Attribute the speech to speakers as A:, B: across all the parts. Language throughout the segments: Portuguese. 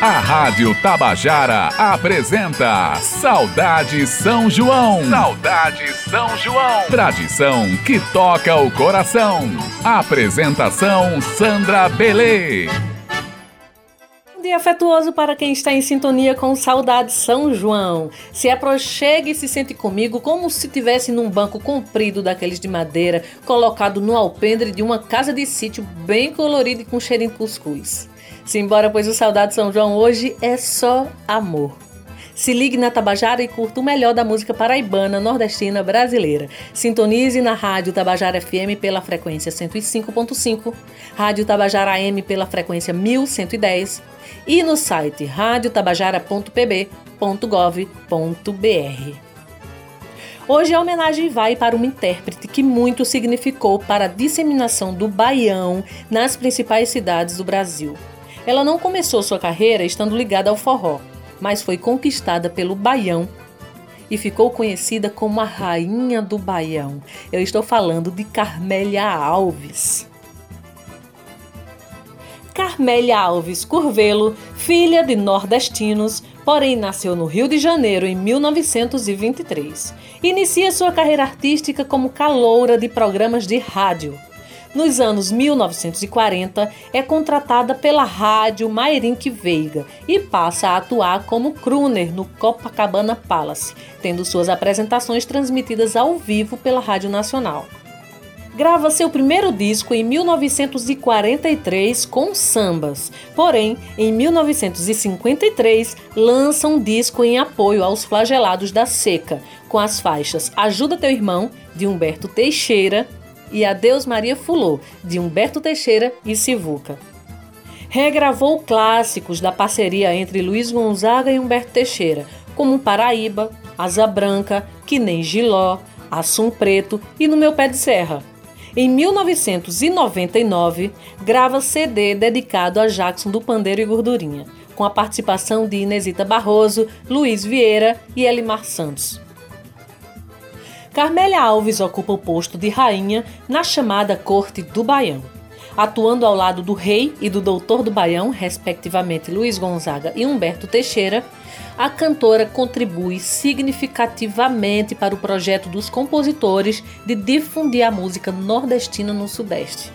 A: A Rádio Tabajara apresenta Saudade São João. Saudade São João. Tradição que toca o coração. Apresentação Sandra Belê.
B: Um dia afetuoso para quem está em sintonia com Saudade São João. Se aproxegue e se sente comigo como se estivesse num banco comprido daqueles de madeira, colocado no alpendre de uma casa de sítio bem colorida e com cheirinho de cuscuz. Simbora, pois o Saudade São João hoje é só amor. Se ligue na Tabajara e curta o melhor da música paraibana, nordestina, brasileira. Sintonize na Rádio Tabajara FM pela frequência 105.5, Rádio Tabajara AM pela frequência 1110 e no site radiotabajara.pb.gov.br. Hoje a homenagem vai para uma intérprete que muito significou para a disseminação do baião nas principais cidades do Brasil. Ela não começou sua carreira estando ligada ao forró, mas foi conquistada pelo baião e ficou conhecida como a rainha do baião. Eu estou falando de Carmélia Alves. Carmélia Alves Curvelo, filha de nordestinos, porém nasceu no Rio de Janeiro em 1923. Inicia sua carreira artística como caloura de programas de rádio. Nos anos 1940, é contratada pela rádio Mairink Veiga e passa a atuar como crooner no Copacabana Palace, tendo suas apresentações transmitidas ao vivo pela Rádio Nacional. Grava seu primeiro disco em 1943 com sambas, porém, em 1953 lança um disco em apoio aos flagelados da seca, com as faixas Ajuda Teu Irmão, de Humberto Teixeira, e Adeus Maria Fulô, de Humberto Teixeira e Sivuca. Regravou clássicos da parceria entre Luiz Gonzaga e Humberto Teixeira, como Paraíba, Asa Branca, Que Nem Giló, Assum Preto e No Meu Pé de Serra. Em 1999, grava CD dedicado a Jackson do Pandeiro e Gordurinha, com a participação de Inesita Barroso, Luiz Vieira e Elimar Santos. Carmélia Alves ocupa o posto de rainha na chamada Corte do Baião. Atuando ao lado do rei e do doutor do Baião, respectivamente Luiz Gonzaga e Humberto Teixeira, a cantora contribui significativamente para o projeto dos compositores de difundir a música nordestina no Sudeste.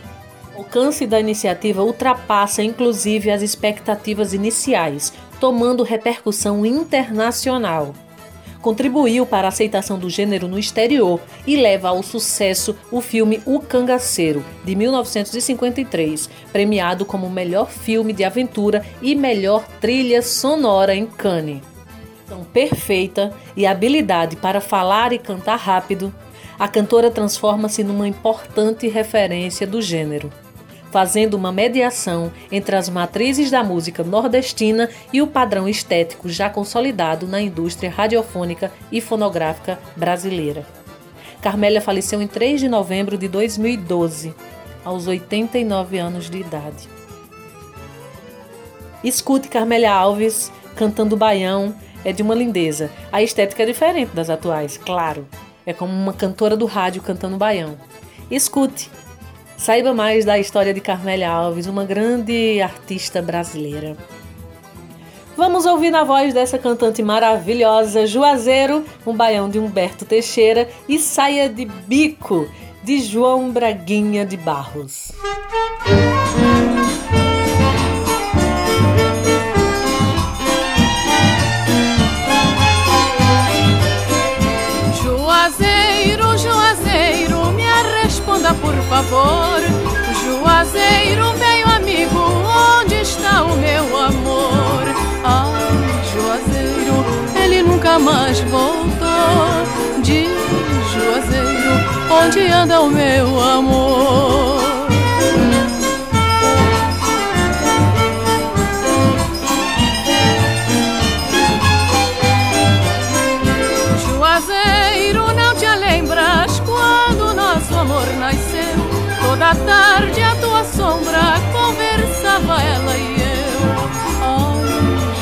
B: O alcance da iniciativa ultrapassa inclusive as expectativas iniciais, tomando repercussão internacional contribuiu para a aceitação do gênero no exterior e leva ao sucesso o filme O Cangaceiro, de 1953, premiado como melhor filme de aventura e melhor trilha sonora em Cannes. Tão perfeita e habilidade para falar e cantar rápido, a cantora transforma-se numa importante referência do gênero fazendo uma mediação entre as matrizes da música nordestina e o padrão estético já consolidado na indústria radiofônica e fonográfica brasileira. Carmélia faleceu em 3 de novembro de 2012, aos 89 anos de idade. Escute Carmélia Alves cantando baião, é de uma lindeza. A estética é diferente das atuais, claro. É como uma cantora do rádio cantando baião. Escute, Saiba mais da história de Carmélia Alves, uma grande artista brasileira. Vamos ouvir na voz dessa cantante maravilhosa, Juazeiro, um baião de Humberto Teixeira e Saia de Bico, de João Braguinha de Barros.
C: Favor. Juazeiro, meu amigo, onde está o meu amor? Ai, Juazeiro, ele nunca mais voltou. Diz, Juazeiro, onde anda o meu amor? Toda tarde a tua sombra conversava ela e eu. Ai,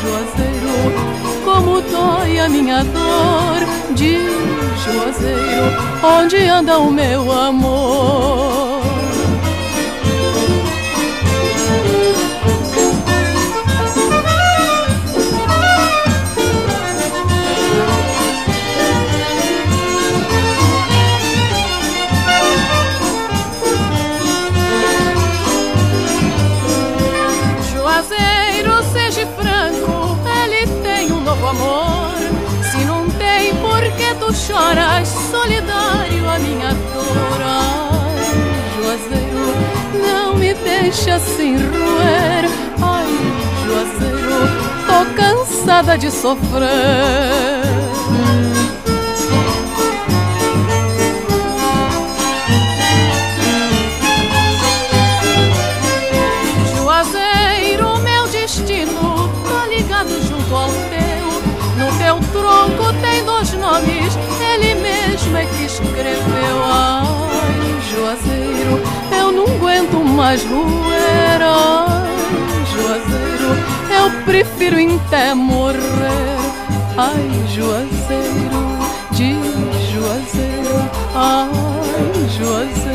C: Juazeiro, como dói a minha dor. Diz, Juazeiro, onde anda o meu amor? Choras, solidário a minha dor? Ai, Juazeiro, não me deixa assim roer. Ai, Juazeiro, tô cansada de sofrer. tronco tem dois nomes, ele mesmo é que escreveu. Ai, Juazeiro, eu não aguento mais roer. Ai, Juazeiro, eu prefiro até morrer. Ai, Juazeiro, de Juazeiro, ai, Juazeiro,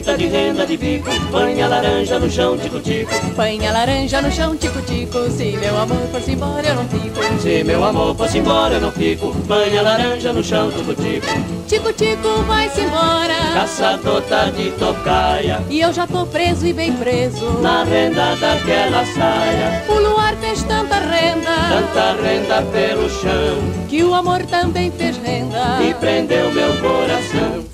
D: Bonita de renda de bico, põe a laranja no chão, tico-tico.
C: Põe a laranja no chão, tico-tico. Se meu amor fosse embora, eu não fico.
D: Se meu amor fosse embora, eu não fico. Põe a laranja no chão, tico-tico.
C: Tico-tico, vai-se embora.
D: Caçador tá de tocaia.
C: E eu já tô preso e bem preso.
D: Na renda daquela saia.
C: O luar fez tanta renda.
D: Tanta renda pelo chão.
C: Que o amor também fez renda.
D: E prendeu meu coração.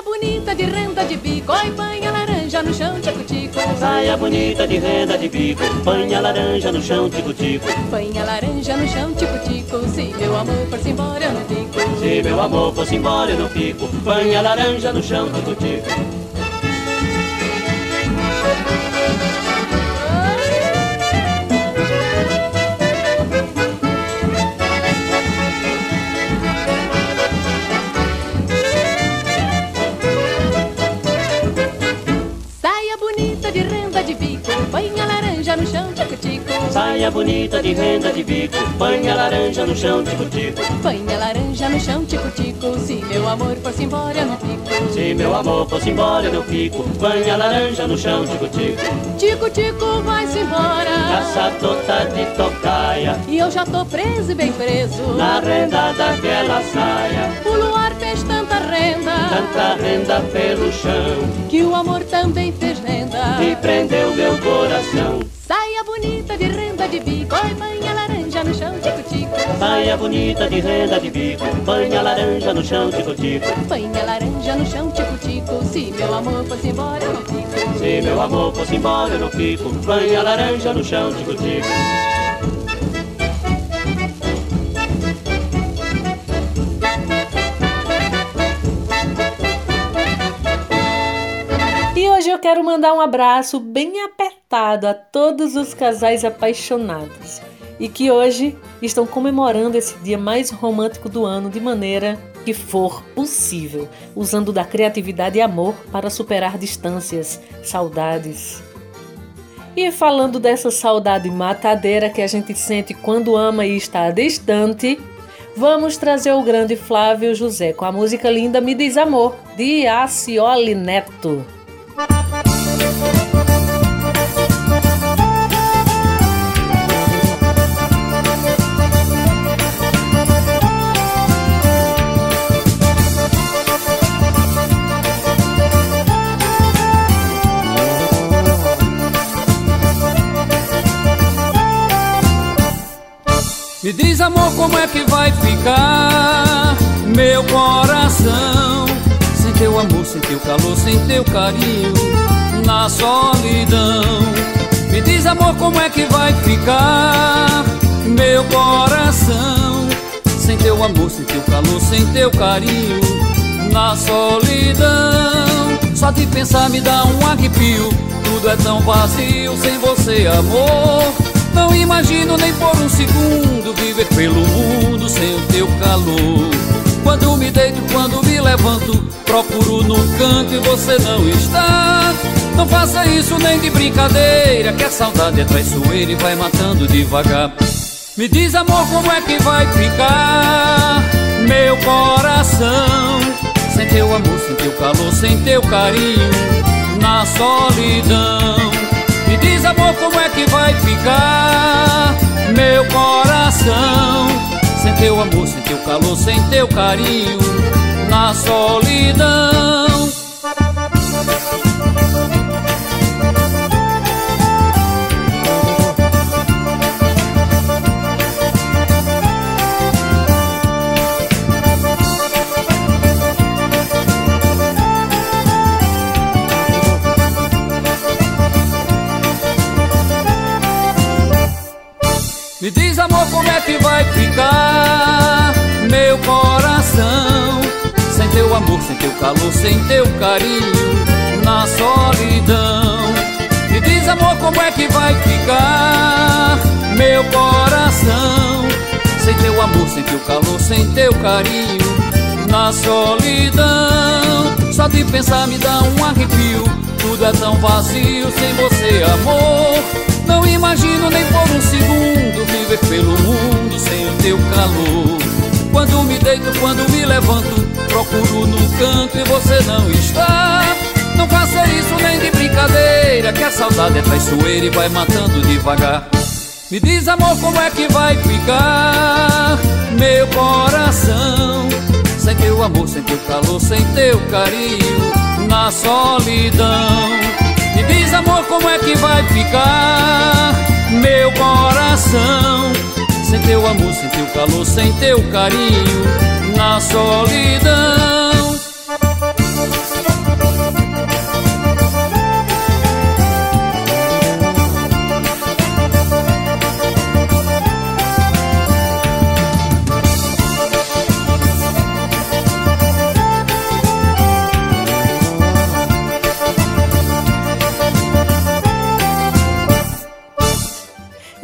C: Saia bonita de renda de bico, oi, põe a laranja no chão, tico-tico.
D: Saia bonita de renda de bico, põe a laranja no chão, tico-tico.
C: Põe a laranja no chão, tico-tico. Se meu amor fosse embora, eu não fico.
D: Se meu amor fosse embora, eu não fico. Põe a laranja no chão, tico-tico. Saia bonita de renda de bico, põe a laranja no chão, tico-tico.
C: Põe a laranja no chão, tico-tico. Se meu amor fosse embora, eu não fico.
D: Se meu amor fosse embora, eu não fico. Põe a laranja no chão, tico-tico.
C: Tico-tico, vai-se embora.
D: Caçador tá de tocaia.
C: E eu já tô preso e bem preso.
D: Na renda daquela saia.
C: O luar fez tanta renda.
D: Tanta renda pelo chão.
C: Que o amor também fez renda.
D: E prendeu meu coração.
C: Bonita de renda de bico, oi, põe a laranja no chão, tico-tico.
D: Saia bonita de renda de bico, põe a laranja no chão, tico-tico.
C: Põe a laranja no chão, tico-tico. Se meu amor fosse embora, eu não fico.
D: Se meu amor fosse embora, eu não fico. Põe a laranja no chão, tico-tico.
B: Quero mandar um abraço bem apertado a todos os casais apaixonados e que hoje estão comemorando esse dia mais romântico do ano de maneira que for possível, usando da criatividade e amor para superar distâncias, saudades. E falando dessa saudade matadeira que a gente sente quando ama e está distante, vamos trazer o grande Flávio José com a música linda Me Diz Amor, de Acioli Neto.
E: Me diz amor como é que vai ficar meu coração? Sem teu amor, sem teu calor, sem teu carinho Na solidão. Me diz amor como é que vai ficar meu coração? Sem teu amor, sem teu calor, sem teu carinho Na solidão. Só de pensar me dá um arrepio. Tudo é tão vazio sem você amor. Não imagino nem por um segundo viver pelo mundo sem o teu calor. Quando me deito, quando me levanto, procuro no canto e você não está. Não faça isso nem de brincadeira, que a saudade é traiçoeira e vai matando devagar. Me diz, amor, como é que vai ficar meu coração? Sem teu amor, sem teu calor, sem teu carinho, na solidão. Me diz, amor, como é que vai ficar meu coração? Sem teu amor, sem teu calor, sem teu carinho, na solidão. Me diz, amor, como é que vai ficar meu coração. Sem teu amor, sem teu calor, sem teu carinho Na solidão. Me diz, amor, como é que vai ficar meu coração? Sem teu amor, sem teu calor, sem teu carinho Na solidão. Só de pensar me dá um arrepio. Tudo é tão vazio sem você, amor. Não imagino nem por um segundo viver pelo mundo sem o teu calor. Quando me deito, quando me levanto, procuro no canto e você não está. Não faça isso nem de brincadeira, que a saudade é traiçoeira e vai matando devagar. Me diz, amor, como é que vai ficar meu coração? Sem teu amor, sem teu calor, sem teu carinho, na solidão. Me diz, amor, como é que vai ficar meu coração? Sem teu amor, sem teu calor, sem teu carinho, na solidão.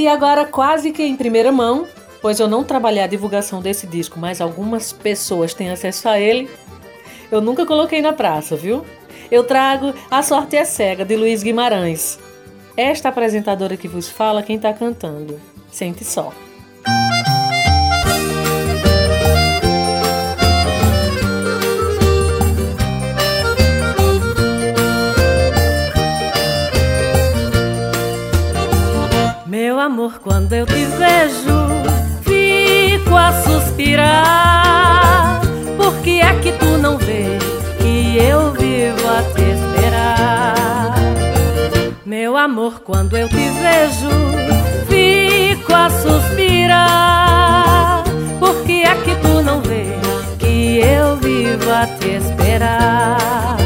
B: E agora, quase que em primeira mão, pois eu não trabalhei a divulgação desse disco, mas algumas pessoas têm acesso a ele, eu nunca coloquei na praça, viu? Eu trago A Sorte é Cega, de Luiz Guimarães. Esta apresentadora que vos fala, quem tá cantando. Sente só. Amor, quando eu te vejo, fico a suspirar. Por que é que tu não vê que eu vivo a te esperar? Meu amor, quando eu te vejo, fico a suspirar. Por que é que tu não vê que eu vivo a te esperar?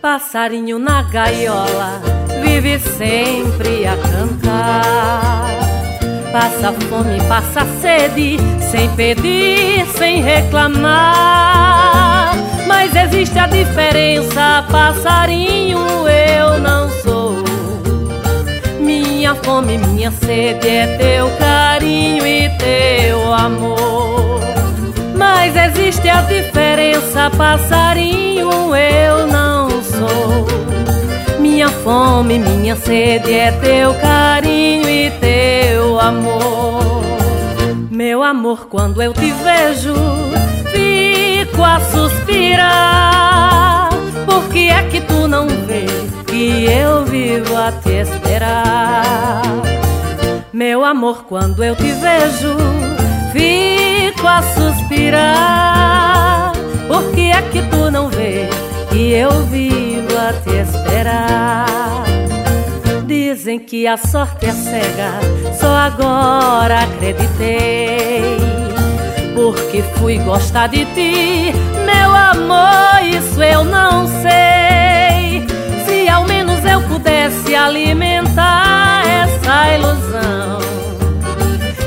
B: Passarinho na gaiola vive sempre a cantar. Passa fome, passa sede, sem pedir, sem reclamar. Mas existe a diferença, passarinho eu não sou. Minha fome, minha sede é teu carinho e teu amor. Mas existe a diferença, passarinho eu fome, minha sede é teu carinho e teu amor. Meu amor, quando eu te vejo, fico a suspirar. Por que é que tu não vê que eu vivo a te esperar? Meu amor, quando eu te vejo, fico a suspirar. Por que é que tu não vê que eu vivo a te esperar. Dizem que a sorte é cega, só agora acreditei. Porque fui gostar de ti, meu amor, isso eu não sei. Se ao menos eu pudesse alimentar essa ilusão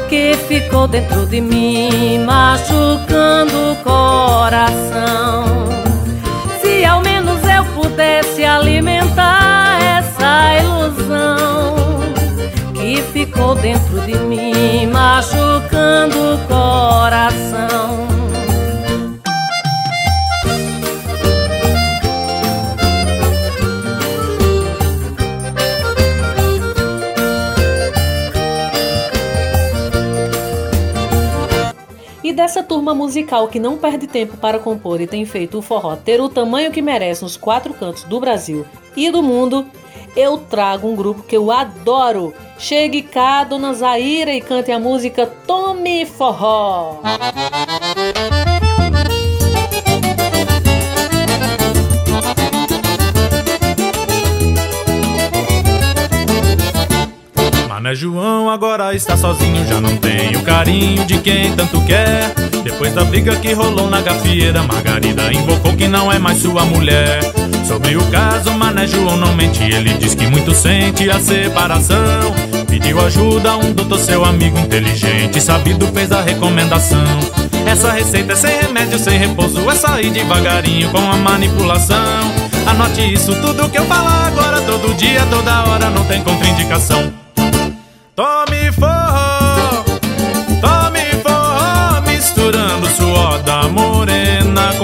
B: que ficou dentro de mim, machucando o coração ao menos pudesse alimentar essa ilusão que ficou dentro de mim, machucando o coração. E dessa turma musical que não perde tempo para compor e tem feito o forró ter o tamanho que merece nos quatro cantos do Brasil e do mundo, eu trago um grupo que eu adoro. Chegue cá, dona Zaira, e cante a música Tome Forró.
F: Mané João agora está sozinho, já não tem o carinho de quem tanto quer. Depois da briga que rolou na gafieira, Margarida invocou que não é mais sua mulher. Sobre o caso, Mané João não mente, ele diz que muito sente a separação. Pediu ajuda a um doutor, seu amigo inteligente, sabido fez a recomendação. Essa receita é sem remédio, sem repouso, é sair devagarinho com a manipulação. Anote isso, tudo que eu falar agora, todo dia, toda hora, não tem contraindicação.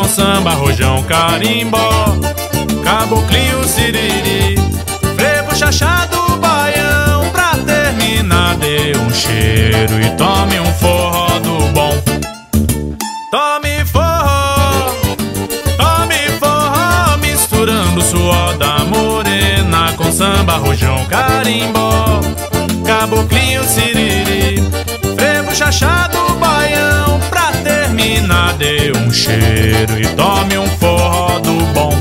F: Samba, rojão, carimbó, caboclinho, siriri, frevo, chachado, baião, pra terminar dê um cheiro e tome um forró do bom. Tome forró, tome forró, misturando suor da morena com samba, rojão, carimbó caboclinho siriri Frevo chachado, baião Pra terminar. Dê um cheiro E tome um forró do bom.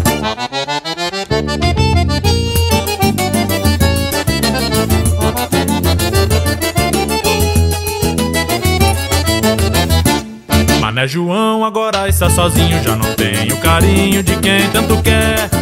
F: Mané João agora está sozinho. Já não tem o carinho de quem tanto quer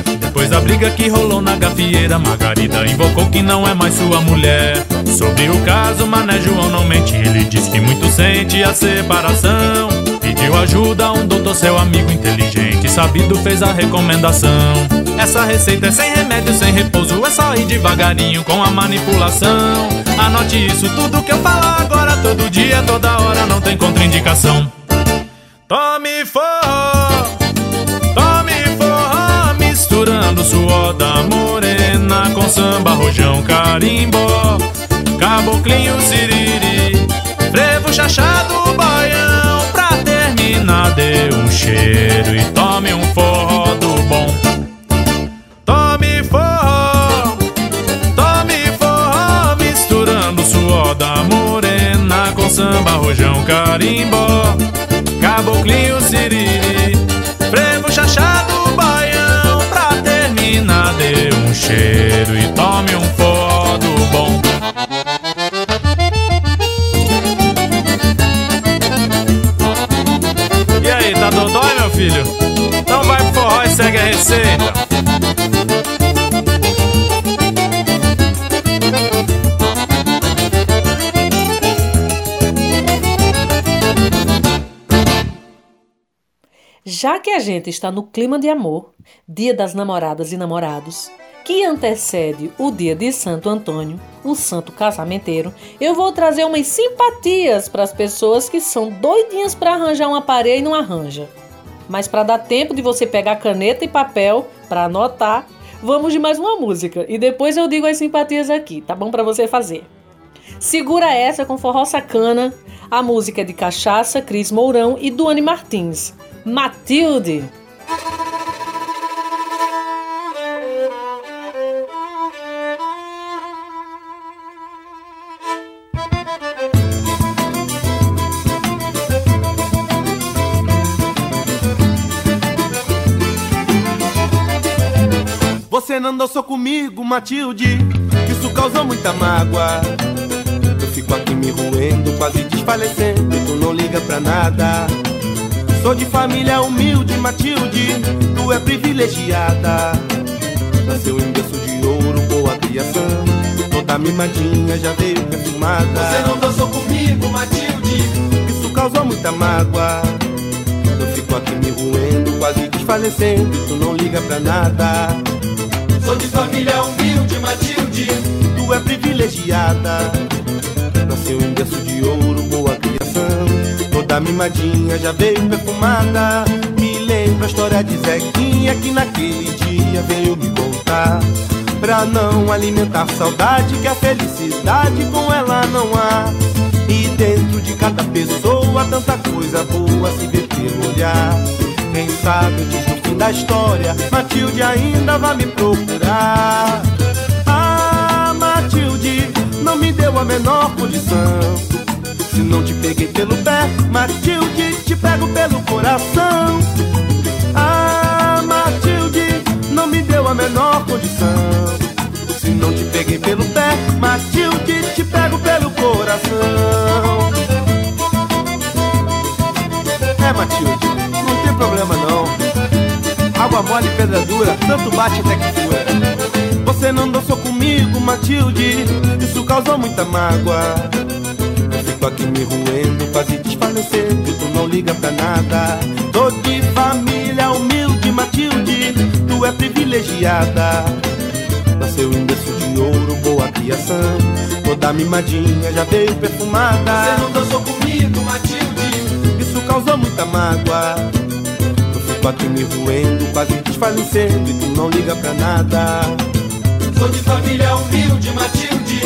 F: depois da briga que rolou na gafieira, Margarida invocou que não é mais sua mulher. Sobre o caso, Mané João não mente, ele diz que muito sente a separação. Pediu ajuda a um doutor, seu amigo inteligente, sabido fez a recomendação. Essa receita é sem remédio, sem repouso, é só ir devagarinho com a manipulação. Anote isso, tudo que eu falar agora, todo dia, toda hora, não tem contraindicação. Tome forró, suor da morena com samba, rojão, carimbó, caboclinho, siriri, frevo, chachado, baião, pra terminar dê um cheiro e tome um forró do bom. Tome forró, tome forró, misturando suor da morena com samba, rojão, carimbó, caboclinho, siriri, frevo, chachado, terminar dê um cheiro e tome um forró do bom. E aí, tá dodói, meu filho? Então vai pro forró e segue a receita.
B: Já que a gente está no clima de amor, Dia das Namoradas e Namorados, que antecede o dia de Santo Antônio, o santo casamenteiro, eu vou trazer umas simpatias para as pessoas que são doidinhas para arranjar uma parede e não arranja. Mas para dar tempo de você pegar caneta e papel para anotar, vamos de mais uma música e depois eu digo as simpatias aqui, tá bom para você fazer. Segura essa com forró sacana. A música é de Cachaça, Cris Mourão e Duane Martins. Matilde.
G: Dançou comigo, Matilde, isso causou muita mágoa. Eu fico aqui me roendo, quase desfalecendo, e tu não liga pra nada. Sou de família humilde, Matilde, tu é privilegiada. Nasceu em berço de ouro, boa criação. Toda mimadinha já veio perfumada.
H: Você não dançou comigo, Matilde.
G: Isso causou muita mágoa. Eu fico aqui me roendo, quase desfalecendo, e tu não liga pra nada.
H: Sou de família humilde, Matilde.
G: Tu é privilegiada. Nasceu em berço de ouro, boa criação. Toda mimadinha já veio perfumada. Me lembra a história de Zequinha que naquele dia veio me contar. Pra não alimentar saudade, que a felicidade com ela não há. E dentro de cada pessoa tanta coisa boa se vê pelo olhar. Quem sabe antes do fim da história, Matilde ainda vai me procurar. Ah, Matilde, não me deu a menor condição. Se não te peguei pelo pé, Matilde, te pego pelo coração. Mole pedra dura, tanto bate até que fura. Você não dançou comigo, Matilde, isso causou muita mágoa. Eu fico aqui me roendo, quase desfalecendo, tu não liga pra nada. Tô de família humilde, Matilde, tu é privilegiada. Nasceu em berço de ouro, boa criação. Toda mimadinha já veio perfumada.
H: Você não dançou comigo, Matilde,
G: isso causou muita mágoa. Fico aqui me roendo, quase desfalecendo, e tu não liga pra nada.
H: Sou de família humilde, Matilde,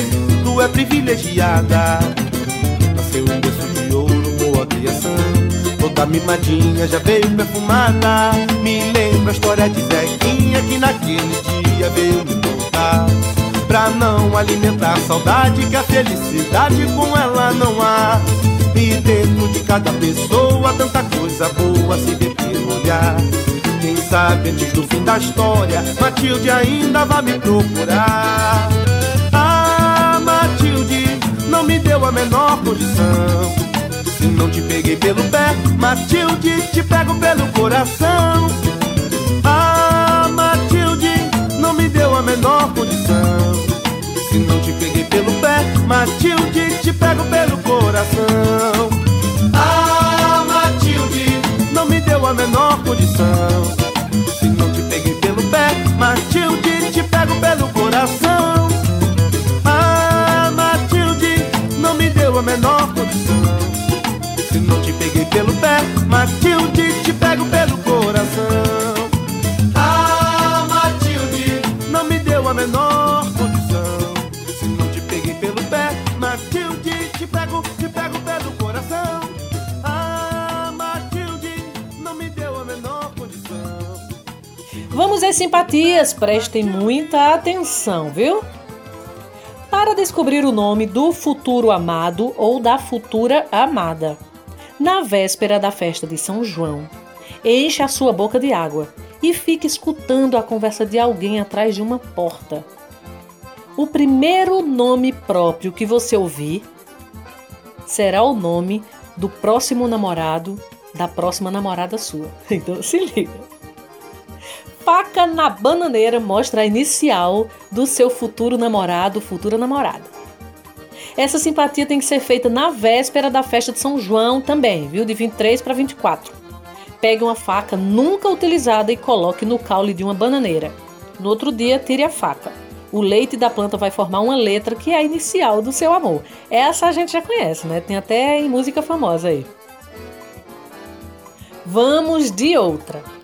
G: tu é privilegiada. Nasceu em berço de ouro, boa criação. Toda mimadinha já veio perfumada. Me lembra a história de Zequinha que naquele dia veio me contar. Pra não alimentar a saudade, que a felicidade com ela não há. E dentro de cada pessoa, tanta coisa boa se vê olhar. Quem sabe antes do fim da história, Matilde ainda vai me procurar. Ah, Matilde, não me deu a menor condição. Se não te peguei pelo pé, Matilde, te pego pelo coração. Ah, Matilde, não me deu a menor condição. Se não te peguei pelo pé, Matilde, te pego pelo coração. Menor
B: Às simpatias, prestem muita atenção, viu? Para descobrir o nome do futuro amado ou da futura amada. Na véspera da festa de São João, enche a sua boca de água e fique escutando a conversa de alguém atrás de uma porta. O primeiro nome próprio que você ouvir será o nome do próximo namorado da próxima namorada sua. Então se liga. Faca na bananeira mostra a inicial do seu futuro namorado, futura namorada. Essa simpatia tem que ser feita na véspera da festa de São João também, viu? De 23 para 24. Pegue uma faca nunca utilizada e coloque no caule de uma bananeira. No outro dia, tire a faca. O leite da planta vai formar uma letra que é a inicial do seu amor. Essa a gente já conhece, né? Tem até em música famosa aí. Vamos de outra.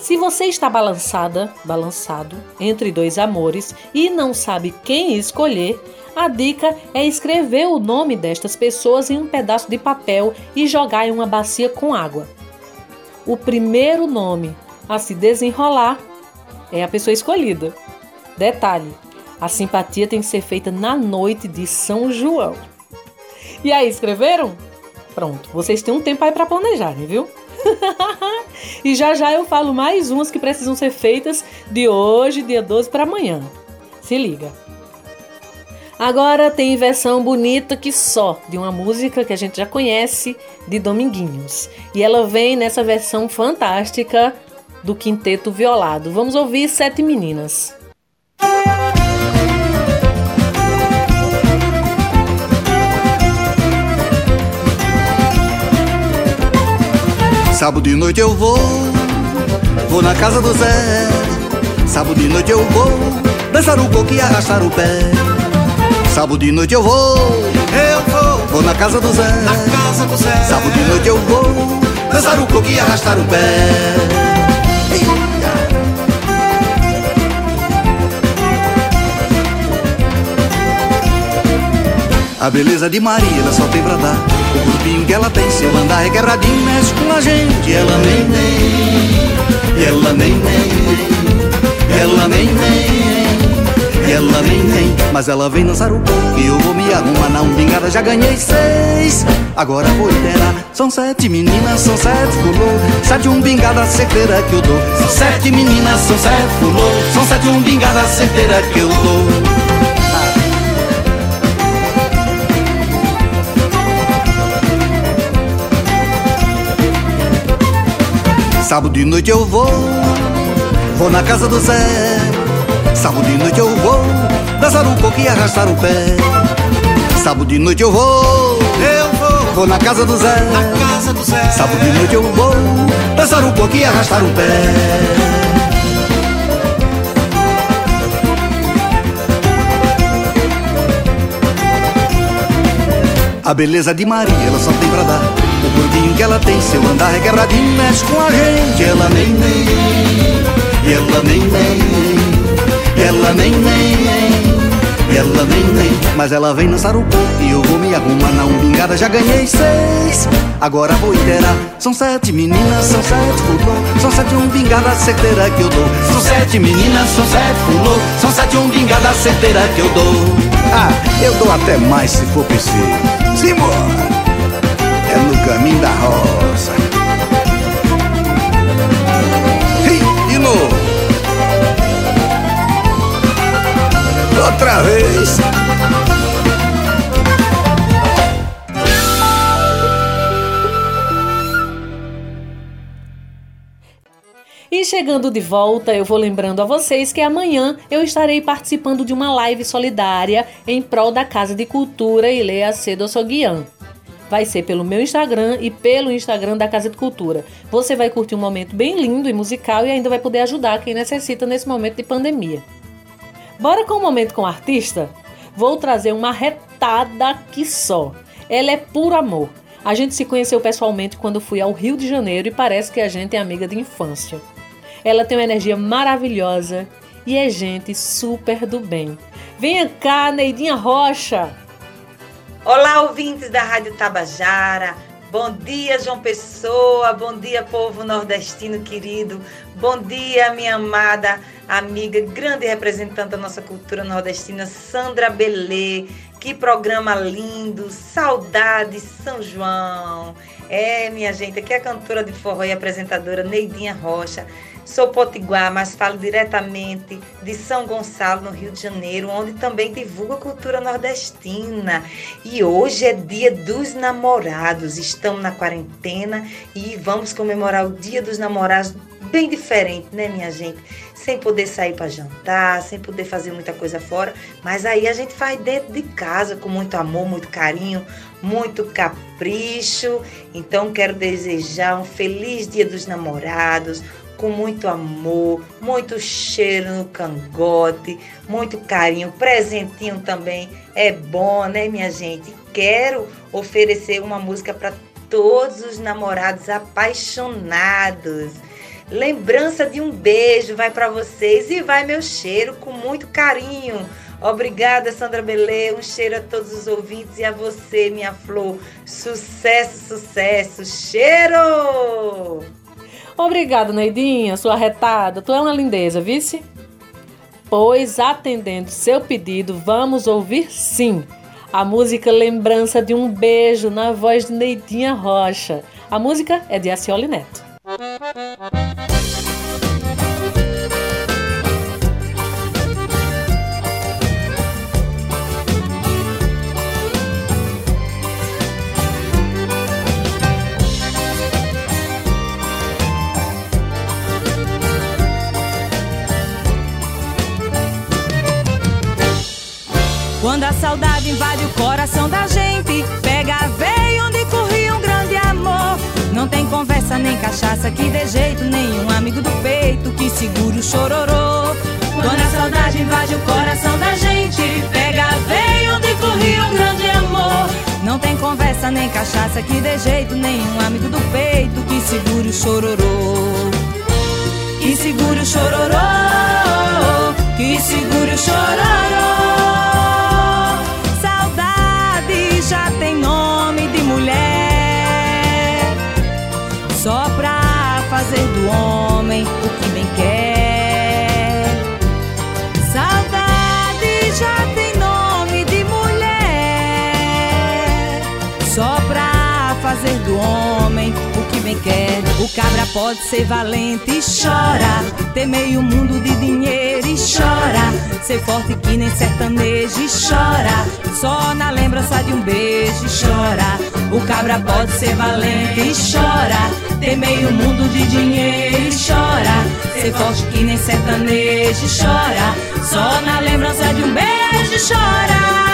B: Se você está balançada, balançado entre dois amores e não sabe quem escolher, a dica é escrever o nome destas pessoas em um pedaço de papel e jogar em uma bacia com água. O primeiro nome a se desenrolar é a pessoa escolhida. Detalhe: a simpatia tem que ser feita na noite de São João. E aí, escreveram? Pronto, vocês têm um tempo aí para planejarem, viu? e já já eu falo mais umas que precisam ser feitas de hoje, dia 12 para amanhã. Se liga. Agora tem versão bonita que só de uma música que a gente já conhece de Dominguinhos. E ela vem nessa versão fantástica do Quinteto Violado. Vamos ouvir Sete Meninas.
I: Sábado de noite eu vou, vou na casa do Zé. Sábado de noite eu vou, dançar o coco e arrastar o pé. Sábado de noite eu vou, eu vou, vou na casa do Zé.
H: na casa do Zé.
I: Sábado de noite eu vou, dançar o coco e arrastar o pé. A beleza de Maria ela só tem pra dar. O corpinho que ela tem, seu andar é quebradinho, mexe com a gente. Ela nem nem, ela nem nem, ela nem nem, ela nem nem. Mas ela vem dançar o pouco e eu vou me arrumar na umbigada, já ganhei seis. Agora vou interar, são sete meninas, são sete pulou, sete umbingada certeira que eu dou. São sete meninas, são sete pulou, são sete umbingada certeira que eu dou. Sábado de noite eu vou, vou na casa do Zé. Sábado de noite eu vou, dançar um pouco e arrastar o pé. Sábado de noite eu vou, eu vou, vou na casa do Zé. Na casa do Zé. Sábado de noite eu vou, dançar um pouco e arrastar o pé. A beleza de Maria, ela só tem pra dar que ela tem, seu andar é quebradinho, mexe com a gente. Ela nem nem, ela nem nem, ela nem nem, ela nem nem. Mas ela vem dançar o corpo e eu vou me arrumar na umbingada. Já ganhei seis, agora vou inteirar. São sete meninas, são sete pulou, são sete umbingadas certeira que eu dou. São sete meninas, são sete pulou, são sete umbingadas certeira que eu dou. Ah, eu dou até mais se for preciso. Simbora! É no caminho da roça. E, de novo. Outra vez.
B: E chegando de volta, eu vou lembrando a vocês que amanhã eu estarei participando de uma live solidária em prol da Casa de Cultura Ilea Cedo Soguian vai ser pelo meu Instagram e pelo Instagram da Casa de Cultura. Você vai curtir um momento bem lindo e musical e ainda vai poder ajudar quem necessita nesse momento de pandemia. Bora com o um momento com o artista? Vou trazer uma retada que só. Ela é puro amor. A gente se conheceu pessoalmente quando fui ao Rio de Janeiro e parece que a gente é amiga de infância. Ela tem uma energia maravilhosa e é gente super do bem. Venha cá, Neidinha Rocha!
J: Olá, ouvintes da Rádio Tabajara. Bom dia, João Pessoa. Bom dia, povo nordestino querido. Bom dia, minha amada amiga, grande representante da nossa cultura nordestina, Sandra Belê. Que programa lindo. Saudade, São João. É, minha gente, aqui é a cantora de forró e apresentadora Neidinha Rocha. Sou potiguar, mas falo diretamente de São Gonçalo, no Rio de Janeiro, onde também divulgo a cultura nordestina. E hoje é dia dos namorados. Estamos na quarentena e vamos comemorar o dia dos namorados bem diferente, né, minha gente? Sem poder sair para jantar, sem poder fazer muita coisa fora, mas aí a gente faz dentro de casa com muito amor, muito carinho, muito capricho. Então quero desejar um feliz Dia dos Namorados, com muito amor, muito cheiro no cangote, muito carinho, presentinho também é bom, né, minha gente? Quero oferecer uma música para todos os namorados apaixonados. Lembrança de um beijo vai para vocês e vai meu cheiro com muito carinho. Obrigada, Sandra Belê. Um cheiro a todos os ouvintes e a você, minha flor. Sucesso, sucesso. Cheiro!
B: Obrigada, Neidinha, sua retada. Tu é uma lindeza, vice? Pois, atendendo seu pedido, vamos ouvir sim a música Lembrança de um Beijo na voz de Neidinha Rocha. A música é de Acioli Neto.
K: Coração da gente, pega a veia onde corria um grande amor. Não tem conversa nem cachaça que dê jeito, nenhum amigo do peito que segure o chororô. Quando a saudade invade o coração da gente, pega a veia onde corria um grande amor. Não tem conversa nem cachaça que dê jeito, nenhum amigo do peito que segure o chororô. Que segure o chororô, que segure o chororô. homem o que bem quer. Saudade já tem nome de mulher,
L: só pra fazer do homem o que bem quer. O cabra pode ser valente e chora, ter meio mundo de dinheiro e chora, ser forte que nem sertanejo e chora, só na lembrança de um beijo e chora. O cabra pode ser valente e chora ter meio mundo de dinheiro e chora, ser forte que nem sertanejo chora, só na lembrança de um beijo chora.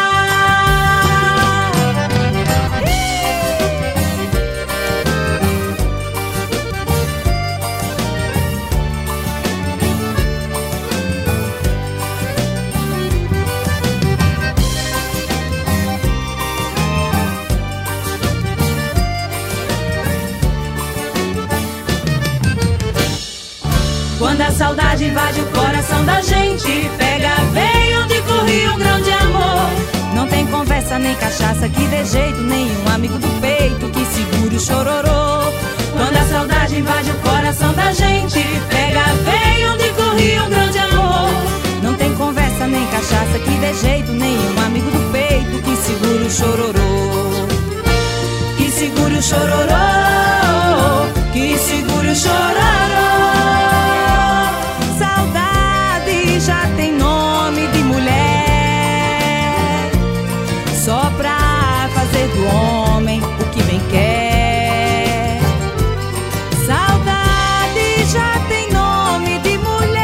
L: Quando a saudade invade o coração da gente, pega veio de correr um grande amor. Não tem conversa nem cachaça que dê jeito, nenhum amigo do peito que segure o chororô. Quando a saudade invade o coração da gente, pega veio de correr um grande amor. Não tem conversa nem cachaça que dê jeito, nenhum amigo do peito que segure o chororô. Que segure o chororô, que segure o chororô. Do homem o que bem quer. Saudade já tem nome de mulher,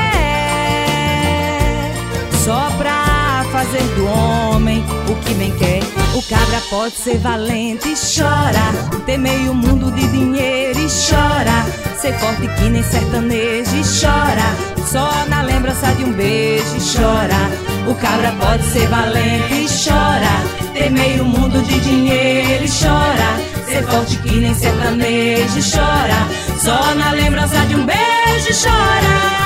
L: só pra fazer do homem o que bem quer. O cabra pode ser valente e chora, ter meio mundo de dinheiro e chora, ser forte que nem sertanejo e chora, só na lembrança de um beijo e chora. O cabra pode ser valente e chora, ter meio mundo de dinheiro e chora, ser forte que nem sertanejo chora, só na lembrança de um beijo chora.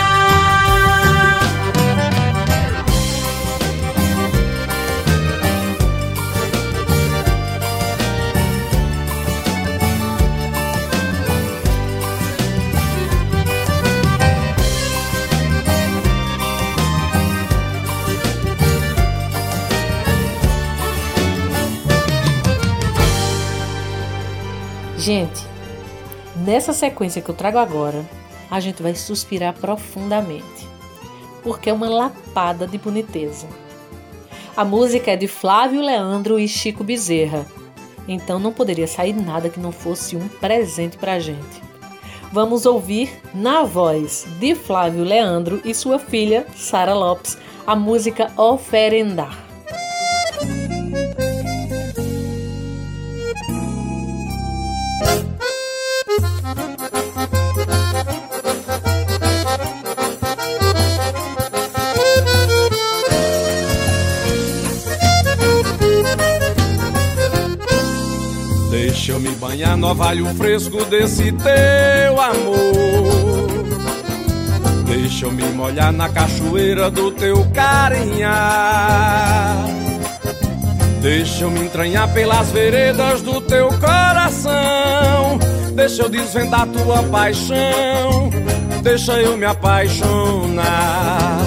B: Gente, nessa sequência que eu trago agora, a gente vai suspirar profundamente, porque é uma lapada de boniteza. A música é de Flávio Leandro e Chico Bezerra, então não poderia sair nada que não fosse um presente pra gente. Vamos ouvir na voz de Flávio Leandro e sua filha, Sara Lopes, a música Oferendar.
M: Deixa eu me banhar no orvalho fresco desse teu amor. Deixa eu me molhar na cachoeira do teu carinhar. Deixa eu me entranhar pelas veredas do teu coração. Deixa eu desvendar tua paixão. Deixa eu me apaixonar.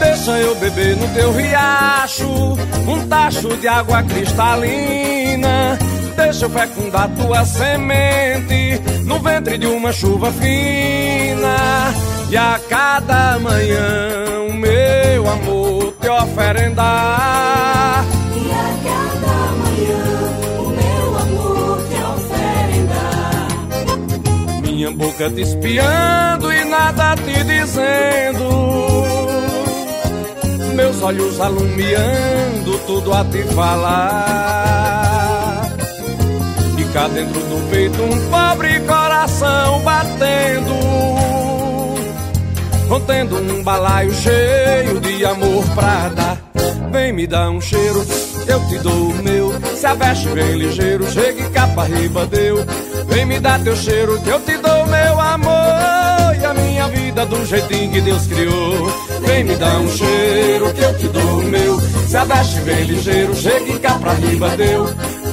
M: Deixa eu beber no teu riacho um tacho de água cristalina. Deixa eu fecundar tua semente no ventre de uma chuva fina. E a cada manhã o meu amor te oferendar.
N: E a cada manhã o meu amor te oferendar.
M: Minha boca te espiando e nada te dizendo. Meus olhos alumiando, tudo a te falar. Cá dentro do peito um pobre coração batendo. Contendo um balaio cheio de amor pra dar. Vem me dar um cheiro, eu te dou o meu. Se a veste vem ligeiro, chegue cá pra riba deu. Vem me dar teu cheiro, que eu te dou meu amor. E a minha vida do jeitinho que Deus criou. Vem me dar um cheiro, que eu te dou o meu. Se a veste vem ligeiro, chegue cá pra riba deu.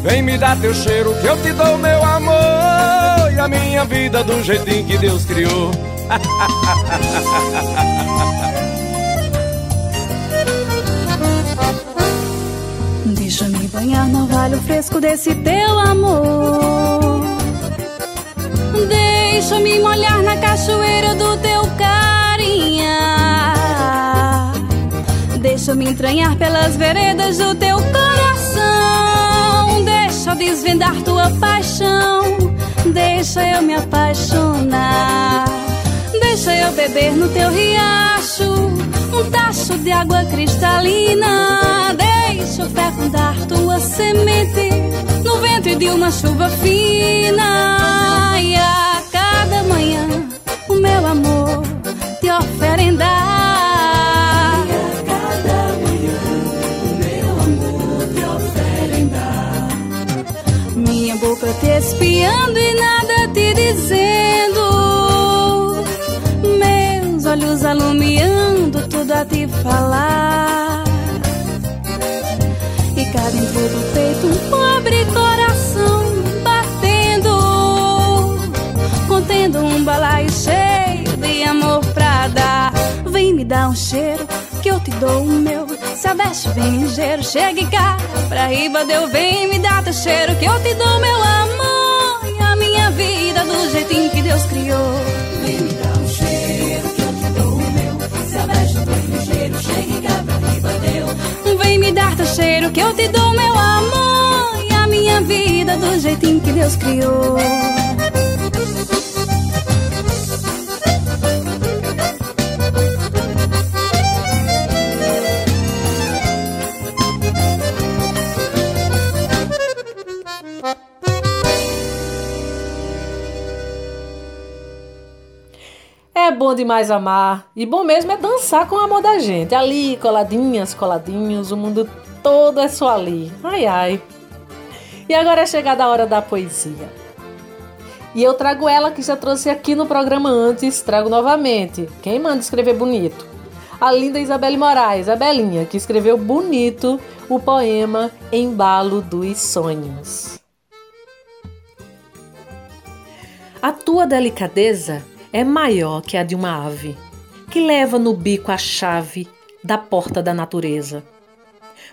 M: Vem me dar teu cheiro, que eu te dou meu amor. E a minha vida do jeitinho que Deus criou.
O: Deixa-me banhar no orvalho fresco desse teu amor. Deixa-me molhar na cachoeira do teu carinha. Deixa-me entranhar pelas veredas do teu coração. Deixa eu desvendar tua paixão. Deixa eu me apaixonar. Deixa eu beber no teu riacho um tacho de água cristalina. Deixa eu fecundar tua semente no ventre de uma chuva fina. E falar. E cá dentro do peito um pobre coração batendo, contendo um balaio cheio de amor pra dar. Vem me dar um cheiro que eu te dou o meu. Se abeste bem ligeiro, chegue cá pra riba deu. Vem me dar teu cheiro que eu te dou meu amor e a minha vida do jeitinho que Deus criou.
P: Vem me dar
O: teu cheiro que eu te dou meu amor e a minha vida do jeitinho que Deus criou.
B: Demais amar. E bom mesmo é dançar com o amor da gente. Ali, coladinhas, coladinhos, o mundo todo é só ali. Ai, ai. E agora é chegada a hora da poesia. E eu trago ela que já trouxe aqui no programa antes, trago novamente. Quem manda escrever bonito? A linda Isabelle Moraes, a Belinha, que escreveu bonito o poema Embalo dos Sonhos. A tua delicadeza é maior que a de uma ave, que leva no bico a chave da porta da natureza.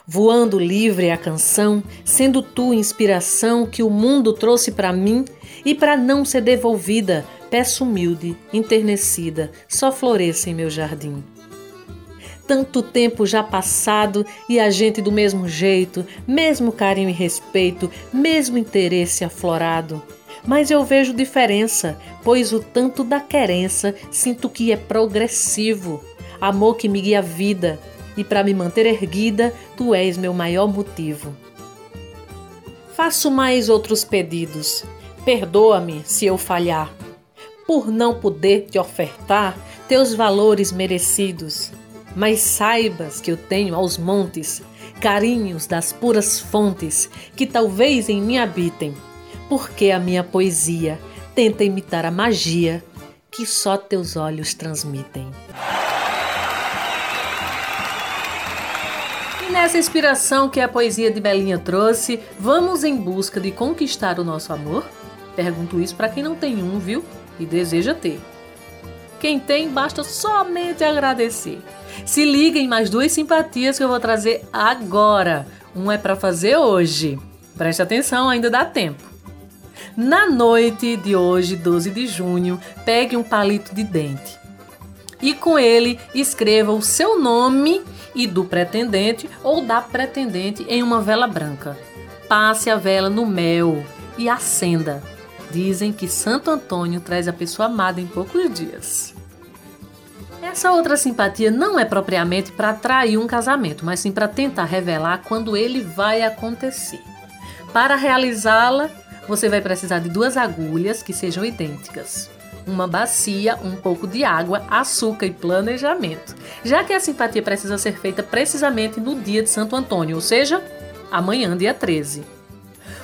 B: Voando livre a canção, sendo tu inspiração que o mundo trouxe para mim e para não ser devolvida, peço humilde, enternecida, só floresça em meu jardim. Tanto tempo já passado e a gente do mesmo jeito, mesmo carinho e respeito, mesmo interesse aflorado. Mas eu vejo diferença, pois o tanto da querença sinto que é progressivo. Amor que me guia a vida, e para me manter erguida, tu és meu maior motivo. Faço mais outros pedidos. Perdoa-me se eu falhar, por não poder te ofertar teus valores merecidos. Mas saibas que eu tenho aos montes carinhos das puras fontes que talvez em mim habitem porque a minha poesia tenta imitar a magia que só teus olhos transmitem. E nessa inspiração que a poesia de Belinha trouxe, vamos em busca de conquistar o nosso amor? Pergunto isso para quem não tem um, viu? E deseja ter. Quem tem, basta somente agradecer. Se liga em mais duas simpatias que eu vou trazer agora. Um é para fazer hoje. Preste atenção, ainda dá tempo. Na noite de hoje, 12 de junho, pegue um palito de dente e com ele escreva o seu nome e do pretendente ou da pretendente em uma vela branca. Passe a vela no mel e acenda. Dizem que Santo Antônio traz a pessoa amada em poucos dias. Essa outra simpatia não é propriamente para atrair um casamento, mas sim para tentar revelar quando ele vai acontecer. Para realizá-la, você vai precisar de duas agulhas que sejam idênticas, uma bacia, um pouco de água, açúcar e planejamento. Já que a simpatia precisa ser feita precisamente no dia de Santo Antônio, ou seja, amanhã, dia 13.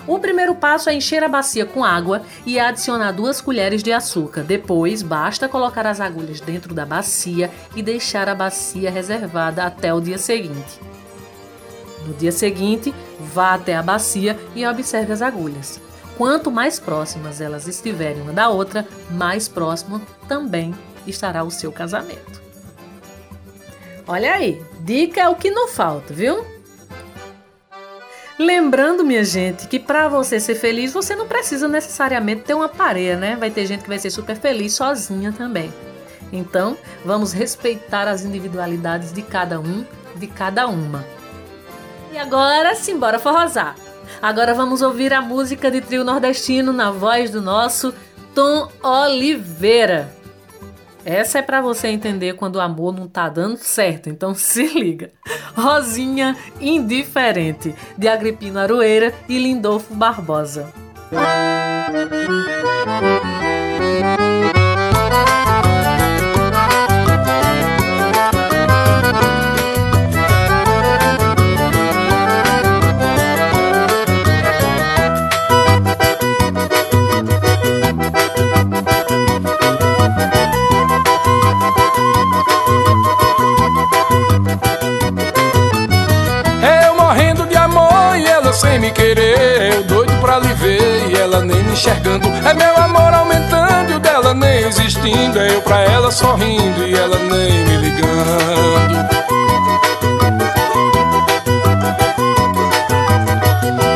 B: O primeiro passo é encher a bacia com água e adicionar duas colheres de açúcar. Depois, basta colocar as agulhas dentro da bacia e deixar a bacia reservada até o dia seguinte. No dia seguinte, vá até a bacia e observe as agulhas. Quanto mais próximas elas estiverem uma da outra, mais próximo também estará o seu casamento. Olha aí, dica é o que não falta, viu? Lembrando, minha gente, que para você ser feliz, você não precisa necessariamente ter uma pareia, né? Vai ter gente que vai ser super feliz sozinha também. Então, vamos respeitar as individualidades de cada um, de cada uma. E agora, simbora forrosar. Agora vamos ouvir a música de trio nordestino na voz do nosso Tom Oliveira. Essa é para você entender quando o amor não tá dando certo, então se liga. Rosinha Indiferente, de Agripino Aroeira e Lindolfo Barbosa.
Q: Eu e ela nem me enxergando. É meu amor aumentando e o dela nem existindo. É eu pra ela sorrindo e ela nem me ligando.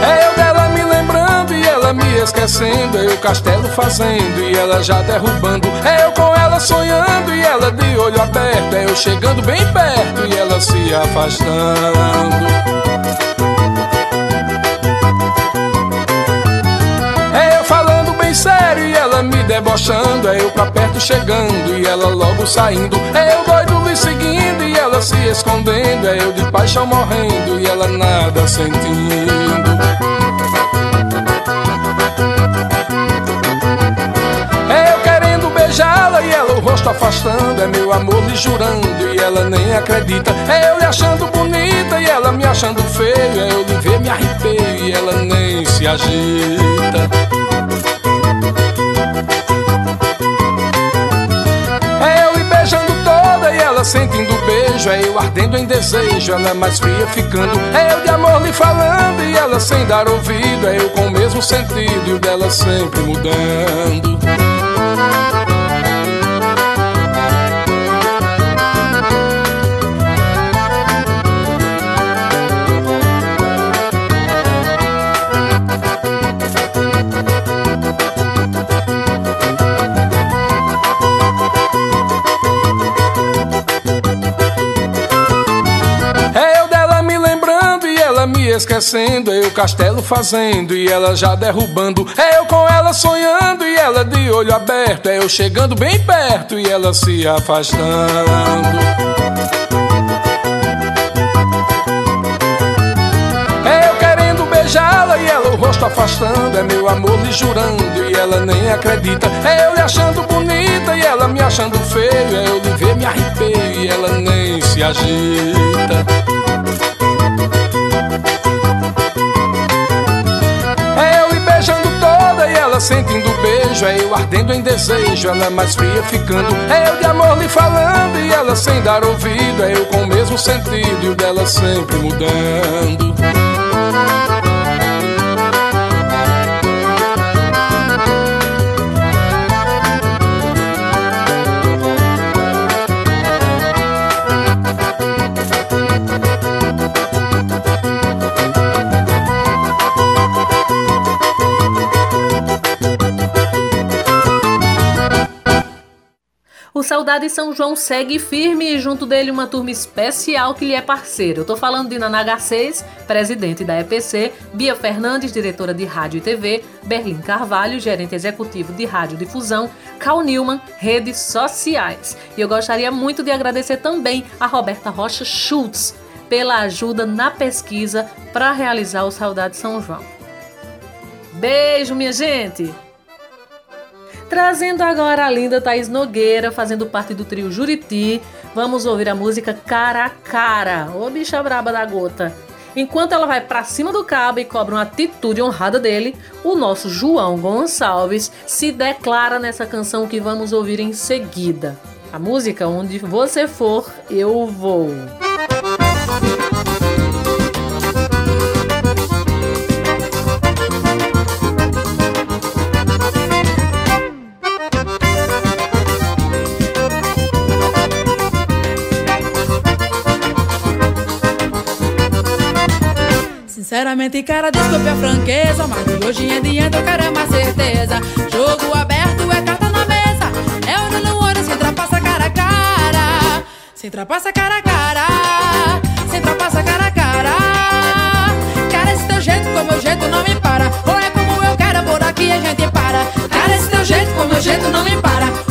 Q: É eu dela me lembrando e ela me esquecendo. É eu castelo fazendo e ela já derrubando. É eu com ela sonhando e ela de olho aberto. É eu chegando bem perto e ela se afastando. Debochando. É eu pra perto chegando e ela logo saindo. É eu doido lhe seguindo e ela se escondendo. É eu de paixão morrendo e ela nada sentindo. É eu querendo beijá-la e ela o rosto afastando. É meu amor lhe jurando e ela nem acredita. É eu lhe achando bonita e ela me achando feio. É eu lhe ver me arrepeio e ela nem se agita. Sentindo beijo. É eu ardendo em desejo, ela mais fria ficando. É eu de amor lhe falando e ela sem dar ouvido. É eu com o mesmo sentido e o dela sempre mudando. Me esquecendo. É eu castelo fazendo e ela já derrubando. É eu com ela sonhando e ela de olho aberto. É eu chegando bem perto e ela se afastando. É eu querendo beijá-la e ela o rosto afastando. É meu amor lhe jurando e ela nem acredita. É eu lhe achando bonita e ela me achando feio. É eu lhe ver me arrepeio e ela nem se agita. Ela sentindo beijo. É eu ardendo em desejo, ela mais fria ficando. É eu de amor lhe falando e ela sem dar ouvido. É eu com o mesmo sentido e o dela sempre mudando.
B: Saudade São João segue firme e junto dele uma turma especial que lhe é parceiro. Eu tô falando de Nana Garcês, presidente da EPC, Bia Fernandes, diretora de Rádio e TV, Berlim Carvalho, gerente executivo de Rádio Difusão, Cal Newman, redes sociais. E eu gostaria muito de agradecer também a Roberta Rocha Schultz pela ajuda na pesquisa para realizar o Saudade São João. Beijo, minha gente! Trazendo agora a linda Thaís Nogueira, fazendo parte do trio Juriti, vamos ouvir a música Cara a Cara, ô bicha braba da gota. Enquanto ela vai pra cima do cabo e cobra uma atitude honrada dele, o nosso João Gonçalves se declara nessa canção que vamos ouvir em seguida. A música Onde Você For, Eu Vou.
R: Sinceramente, cara, desculpe a franqueza, mas de hoje em diante eu quero é mais certeza. Jogo aberto é carta na mesa, é olho no olho, se ultrapassa cara a cara. Se ultrapassa cara a cara, se ultrapassa cara a cara. Cara, esse teu jeito, com meu jeito não me para. Ou é como eu quero, por aqui a gente para. Cara, esse teu jeito, com meu jeito não me para.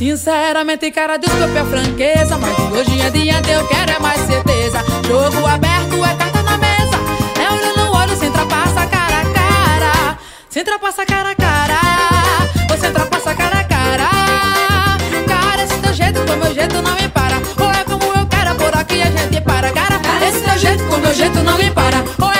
R: Sinceramente, cara, desculpe a franqueza Mas hoje em diante eu quero é mais certeza. Jogo aberto é carta na mesa. É olho no olho, sem ultrapassa cara a cara. Sem ultrapassa cara a cara. Você ultrapassa cara a cara. Cara, esse teu jeito com meu jeito não me para Ou é como eu quero, por aqui a gente para. Cara, esse teu jeito com meu jeito não me para Ou é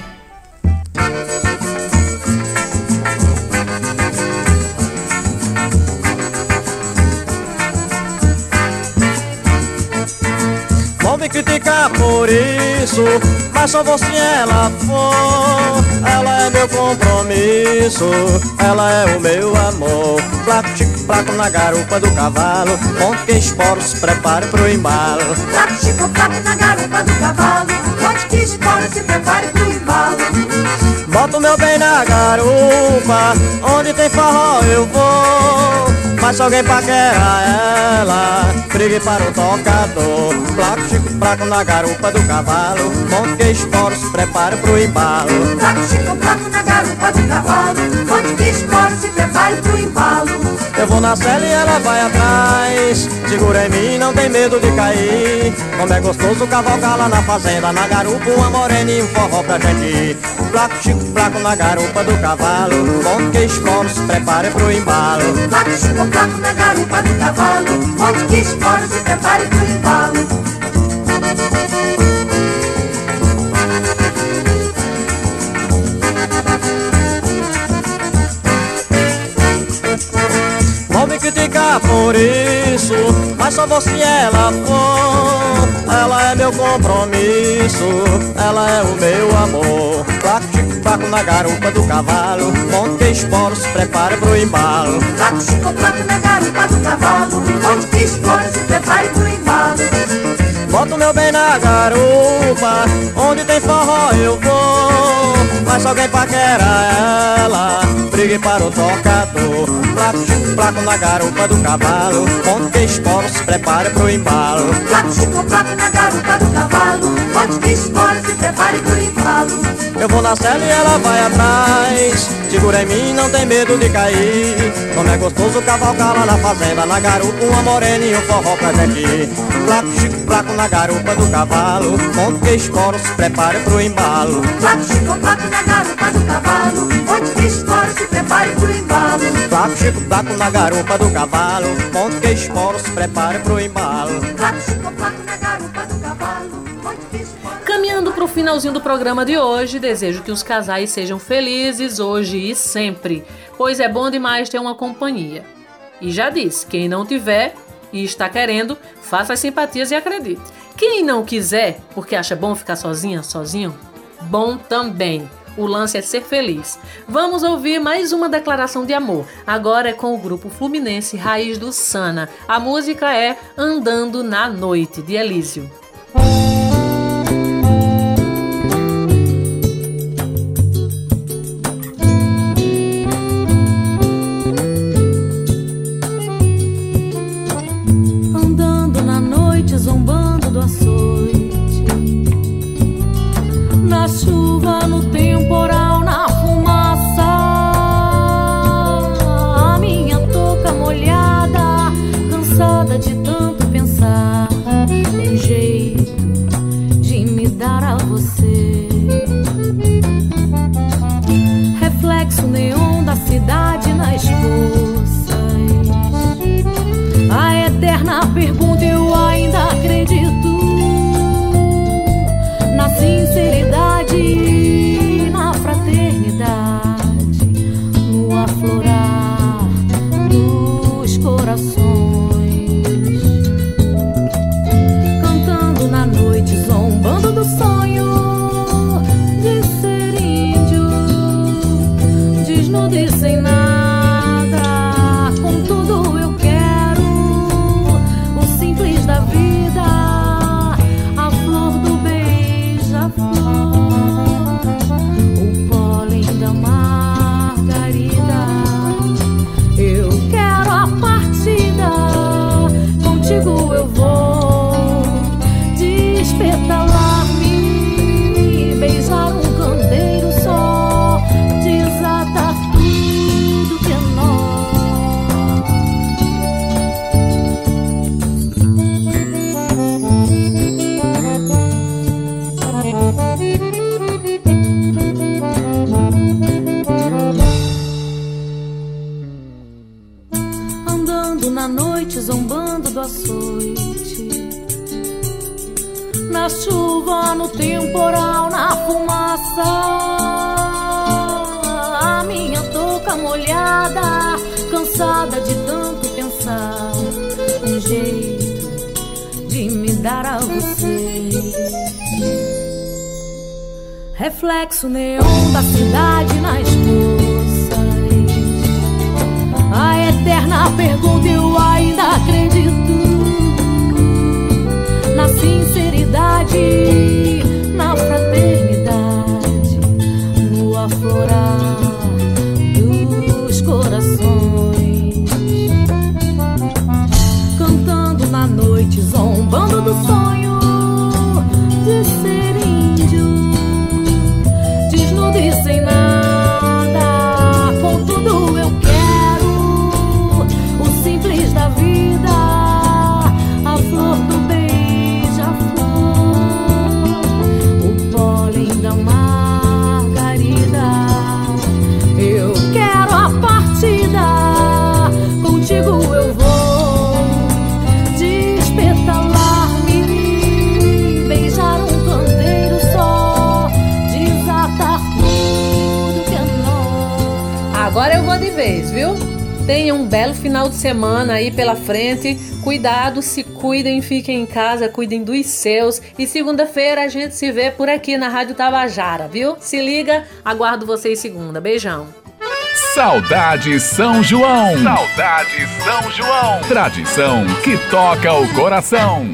S: Mas só vou se ela for. Ela é meu compromisso, ela é o meu amor. Placo, chico, placo na garupa do cavalo. Ponto que esporo, se prepare pro embalo.
N: Placo, chico, placo na garupa do cavalo. Que espora, se prepare pro embalo.
S: Boto meu bem na garupa, onde tem forró eu vou. Mas se alguém paquera ela, brigue para o tocador. Placo, chico, placo na garupa do cavalo. Ponto que esporo, se prepare pro embalo.
N: Placo, chico, placo na garupa do cavalo. Onde que espora, se prepare pro embalo.
S: Eu vou na cela e ela vai atrás. Segura em mim, não tem medo de cair. Como é gostoso cavalgar lá na fazenda. Na garupa, uma morena e um forró pra gente ir. Placo, chico, placo na garupa do cavalo. Bom que esporo, se prepare pro embalo.
N: Placo, chico, placo na garupa do cavalo. Onde que espora, se prepare pro embalo.
S: Por isso, mas só vou se ela for. Ela é meu compromisso, ela é o meu amor. Placo, chico, placo na garupa do cavalo. Bom que esporo, se prepare pro embalo.
N: Placo, chico, placo na garupa do cavalo. Que espora, se prepare pro embalo.
S: Boto meu bem na garupa, onde tem forró eu vou. Mas se alguém paquera ela, brigue para o tocador. Placo, chico, placo na garupa do cavalo. Onde que esporo, se prepare pro embalo.
N: Placo, chico, placo na garupa do cavalo. Onde que espora, se prepare pro embalo.
S: Eu vou na cela e ela vai atrás. Segura em mim, não tem medo de cair Como é gostoso cavalgar lá na fazenda Na garupa, uma morena e um forró presente Placo, chico, placo na garupa do cavalo Ponto que escoro, se prepare pro embalo
N: Placo, chico, placo na garupa do cavalo Ponto que escoro, se prepare pro embalo
S: Placo, chico, placo na garupa do cavalo Ponto que escoro, se prepare pro embalo
B: Caminhando para o finalzinho do programa de hoje, desejo que os casais sejam felizes hoje e sempre, pois é bom demais ter uma companhia. E já disse, quem não tiver e está querendo, faça as simpatias e acredite. Quem não quiser, porque acha bom ficar sozinha, sozinho, bom também. O lance é ser feliz. Vamos ouvir mais uma declaração de amor. Agora é com o grupo fluminense Raiz do Sana. A música é Andando na Noite, de Elísio.
K: No temporal, na fumaça. A minha touca molhada Cansada de tanto pensar. Um jeito de me dar a você. Reflexo neon da cidade nas poças. A eterna pergunta temporal, na fumaça. A minha touca molhada Cansada de tanto pensar. Um jeito de me dar a você. Reflexo neon da cidade nas poças A eterna pergunta eu ainda acredito Na sinceridade, aflorar
B: Tenha um belo final de semana aí pela frente. Cuidado, se cuidem, fiquem em casa, cuidem dos seus. E segunda-feira a gente se vê por aqui na Rádio Tabajara, viu? Se liga, aguardo vocês segunda. Beijão.
A: Saudade São João. Saudade São João. Tradição que toca o coração.